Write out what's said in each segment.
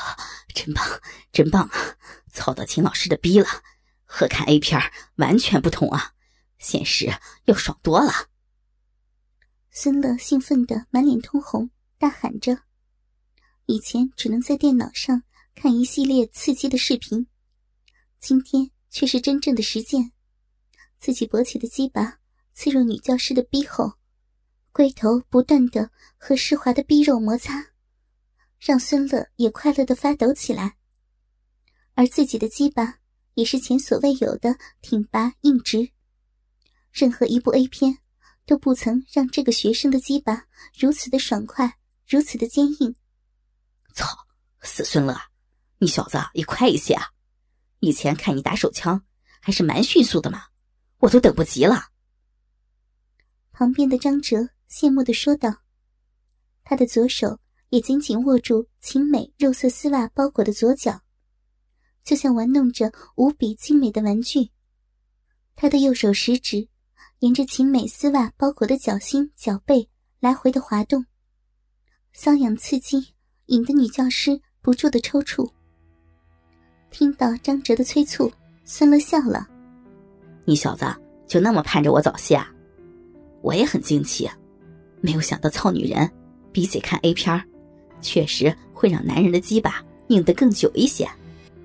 啊，真棒，真棒啊！操到秦老师的逼了，和看 A 片完全不同啊，现实要爽多了。孙乐兴奋的满脸通红，大喊着：“以前只能在电脑上看一系列刺激的视频，今天却是真正的实践。自己勃起的鸡巴刺入女教师的逼后，龟头不断的和湿滑的逼肉摩擦。”让孙乐也快乐的发抖起来，而自己的鸡巴也是前所未有的挺拔硬直。任何一部 A 片都不曾让这个学生的鸡巴如此的爽快，如此的坚硬。操，死孙乐，你小子也快一些啊！以前看你打手枪还是蛮迅速的嘛，我都等不及了。旁边的张哲羡慕的说道，他的左手。也紧紧握住秦美肉色丝袜包裹的左脚，就像玩弄着无比精美的玩具。他的右手食指沿着秦美丝袜包裹的脚心、脚背来回的滑动，瘙痒刺激，引得女教师不住的抽搐。听到张哲的催促，孙乐笑了：“你小子就那么盼着我早泄啊？我也很惊奇，没有想到操女人比起看 A 片。”确实会让男人的鸡巴硬得更久一些，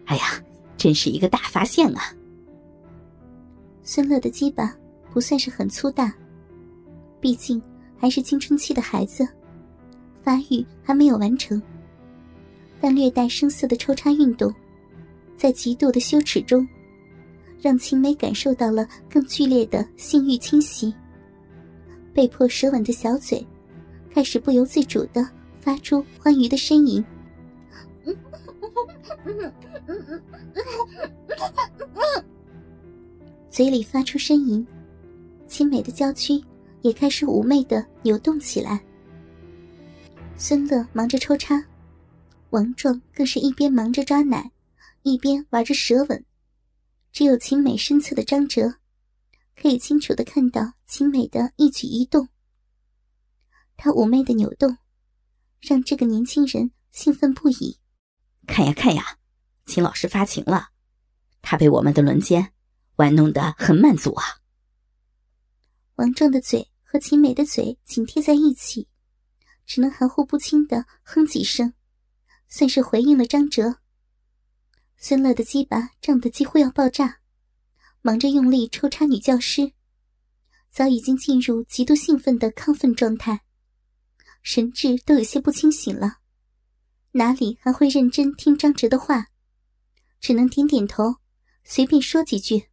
哎呀，真是一个大发现啊！孙乐的鸡巴不算是很粗大，毕竟还是青春期的孩子，发育还没有完成。但略带生涩的抽插运动，在极度的羞耻中，让秦美感受到了更剧烈的性欲侵袭，被迫舌吻的小嘴，开始不由自主的。发出欢愉的呻吟，嘴里发出呻吟，清美的娇躯也开始妩媚的扭动起来。孙乐忙着抽插，王壮更是一边忙着抓奶，一边玩着舌吻。只有秦美身侧的张哲，可以清楚的看到秦美的一举一动。她妩媚的扭动。让这个年轻人兴奋不已。看呀看呀，秦老师发情了，他被我们的轮奸玩弄得很满足啊。王壮的嘴和秦美的嘴紧贴在一起，只能含糊不清的哼几声，算是回应了张哲。孙乐的鸡巴胀得几乎要爆炸，忙着用力抽插女教师，早已经进入极度兴奋的亢奋状态。神智都有些不清醒了，哪里还会认真听张哲的话？只能点点头，随便说几句：“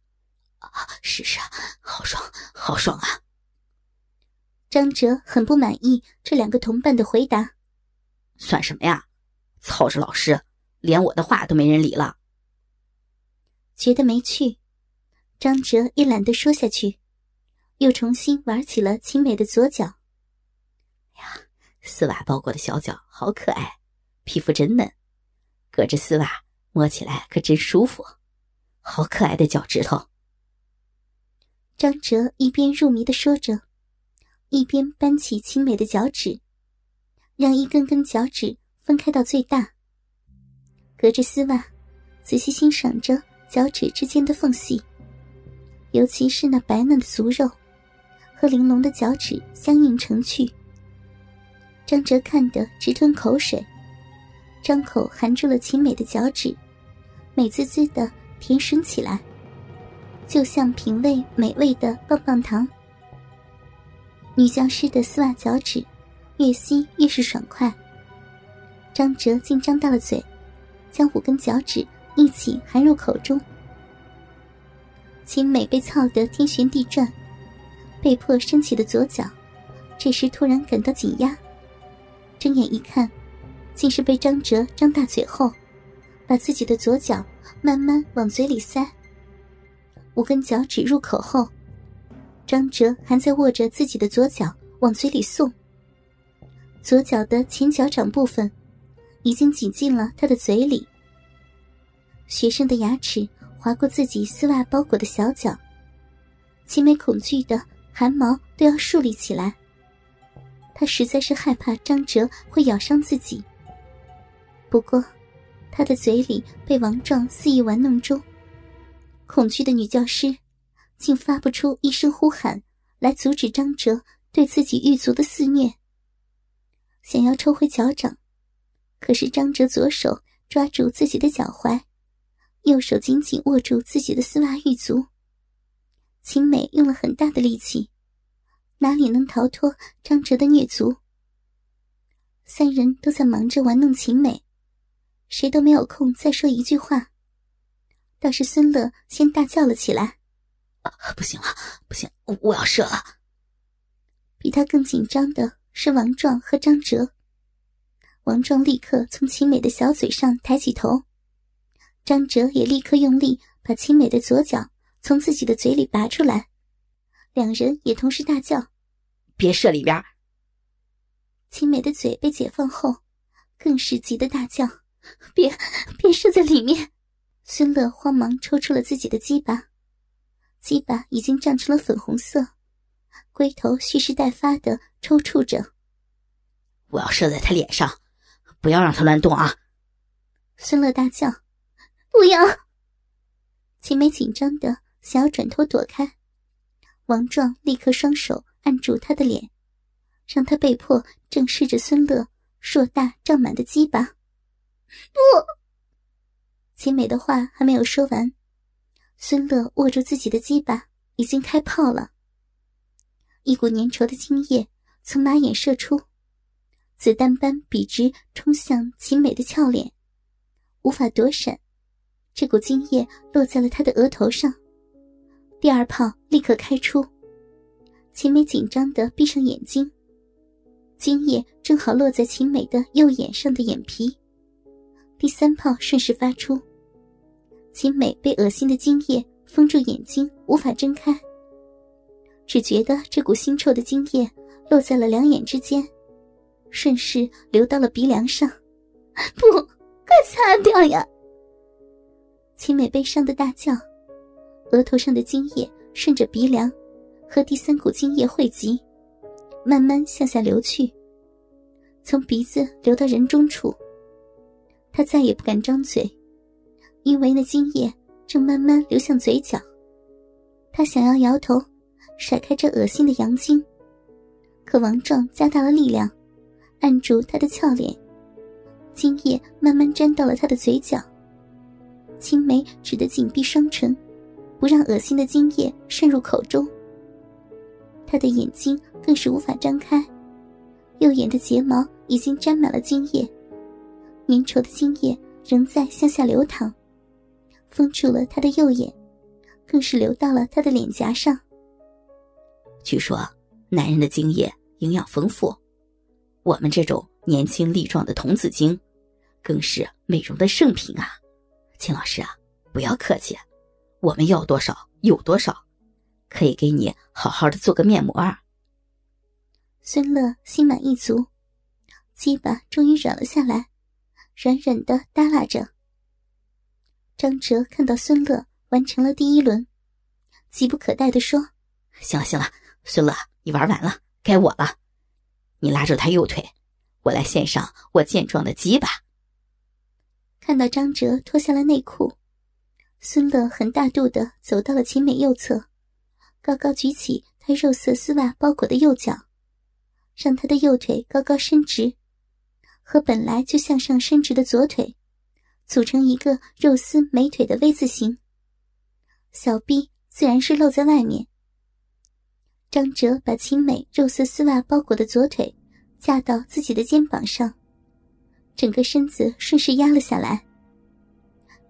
啊，是是，好爽，好爽啊！”张哲很不满意这两个同伴的回答：“算什么呀？操着老师，连我的话都没人理了。”觉得没趣，张哲也懒得说下去，又重新玩起了秦美的左脚。呀！丝袜包裹的小脚好可爱，皮肤真嫩，隔着丝袜摸起来可真舒服，好可爱的脚趾头。张哲一边入迷的说着，一边扳起青美的脚趾，让一根根脚趾分开到最大，隔着丝袜仔细欣赏着脚趾之间的缝隙，尤其是那白嫩的足肉和玲珑的脚趾相映成趣。张哲看得直吞口水，张口含住了秦美的脚趾，美滋滋的甜吮起来，就像品味美味的棒棒糖。女教师的丝袜脚趾，越吸越是爽快。张哲竟张大了嘴，将五根脚趾一起含入口中。秦美被操得天旋地转，被迫升起的左脚，这时突然感到紧压。睁眼一看，竟是被张哲张大嘴后，把自己的左脚慢慢往嘴里塞。五根脚趾入口后，张哲还在握着自己的左脚往嘴里送。左脚的前脚掌部分已经挤进了他的嘴里。学生的牙齿划过自己丝袜包裹的小脚，齐美恐惧的汗毛都要竖立起来。他实在是害怕张哲会咬伤自己。不过，他的嘴里被王壮肆意玩弄中，恐惧的女教师竟发不出一声呼喊来阻止张哲对自己狱卒的肆虐。想要抽回脚掌，可是张哲左手抓住自己的脚踝，右手紧紧握住自己的丝袜玉足。秦美用了很大的力气，哪里能逃脱张哲的虐足？三人都在忙着玩弄秦美，谁都没有空再说一句话。倒是孙乐先大叫了起来：“不行了，不行，我要射了！”比他更紧张的是王壮和张哲。王壮立刻从秦美的小嘴上抬起头，张哲也立刻用力把秦美的左脚从自己的嘴里拔出来，两人也同时大叫：“别射里边！”秦梅的嘴被解放后，更是急得大叫：“别，别射在里面！”孙乐慌忙抽出了自己的鸡巴，鸡巴已经胀成了粉红色，龟头蓄势待发的抽搐着。我要射在他脸上，不要让他乱动啊！孙乐大叫：“不要！”秦梅紧张的想要转头躲开，王壮立刻双手按住他的脸。让他被迫正视着孙乐硕大胀满的鸡巴。不，秦美的话还没有说完，孙乐握住自己的鸡巴，已经开炮了。一股粘稠的精液从马眼射出，子弹般笔直冲向秦美的俏脸，无法躲闪。这股精液落在了他的额头上，第二炮立刻开出。秦美紧张的闭上眼睛。精液正好落在秦美的右眼上的眼皮，第三炮顺势发出。秦美被恶心的精液封住眼睛，无法睁开，只觉得这股腥臭的精液落在了两眼之间，顺势流到了鼻梁上。不，快擦掉呀！秦美悲伤的大叫，额头上的精液顺着鼻梁和第三股精液汇集。慢慢向下流去，从鼻子流到人中处。他再也不敢张嘴，因为那精液正慢慢流向嘴角。他想要摇头，甩开这恶心的阳精，可王壮加大了力量，按住他的俏脸，精液慢慢沾到了他的嘴角。青梅只得紧闭双唇，不让恶心的精液渗入口中。他的眼睛更是无法张开，右眼的睫毛已经沾满了精液，粘稠的精液仍在向下流淌，封住了他的右眼，更是流到了他的脸颊上。据说，男人的精液营养丰富，我们这种年轻力壮的童子精，更是美容的圣品啊！秦老师啊，不要客气，我们要多少有多少。可以给你好好的做个面膜啊！孙乐心满意足，鸡巴终于软了下来，软软的耷拉着。张哲看到孙乐完成了第一轮，急不可待的说：“行了行了，孙乐，你玩完了，该我了。你拉住他右腿，我来献上我健壮的鸡巴。”看到张哲脱下了内裤，孙乐很大度的走到了秦美右侧。高高举起她肉色丝袜包裹的右脚，让她的右腿高高伸直，和本来就向上伸直的左腿组成一个肉丝美腿的 V 字形。小臂自然是露在外面。张哲把秦美肉色丝袜包裹的左腿架到自己的肩膀上，整个身子顺势压了下来。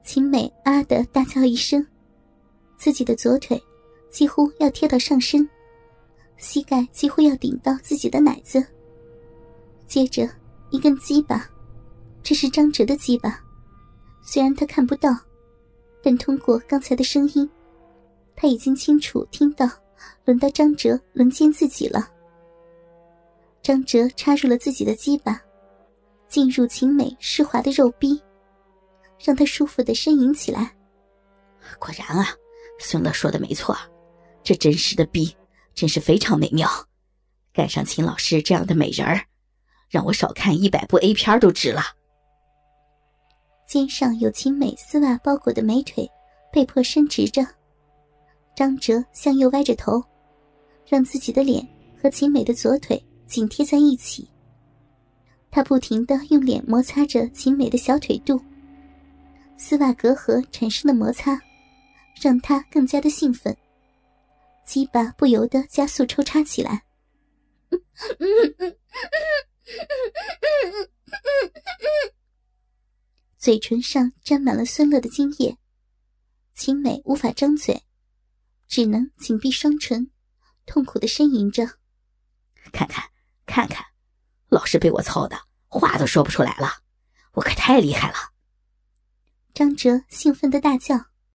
秦美啊的大叫一声，自己的左腿。几乎要贴到上身，膝盖几乎要顶到自己的奶子。接着一根鸡巴，这是张哲的鸡巴。虽然他看不到，但通过刚才的声音，他已经清楚听到，轮到张哲轮奸自己了。张哲插入了自己的鸡巴，进入秦美湿滑的肉壁，让他舒服的呻吟起来。果然啊，孙乐说的没错。这真实的逼，真是非常美妙。赶上秦老师这样的美人儿，让我少看一百部 A 片都值了。肩上有秦美丝袜包裹的美腿被迫伸直着，张哲向右歪着头，让自己的脸和秦美的左腿紧贴在一起。他不停的用脸摩擦着秦美的小腿肚，丝袜隔阂产生的摩擦，让他更加的兴奋，鸡巴不由得加速抽插起来。嘴唇上沾满了酸乐的精液，秦美无法张嘴，只能紧闭双唇，痛苦的呻吟着：“看看，看看，老是被我操的，话都说不出来了，我可太厉害了。”张哲兴奋的大叫。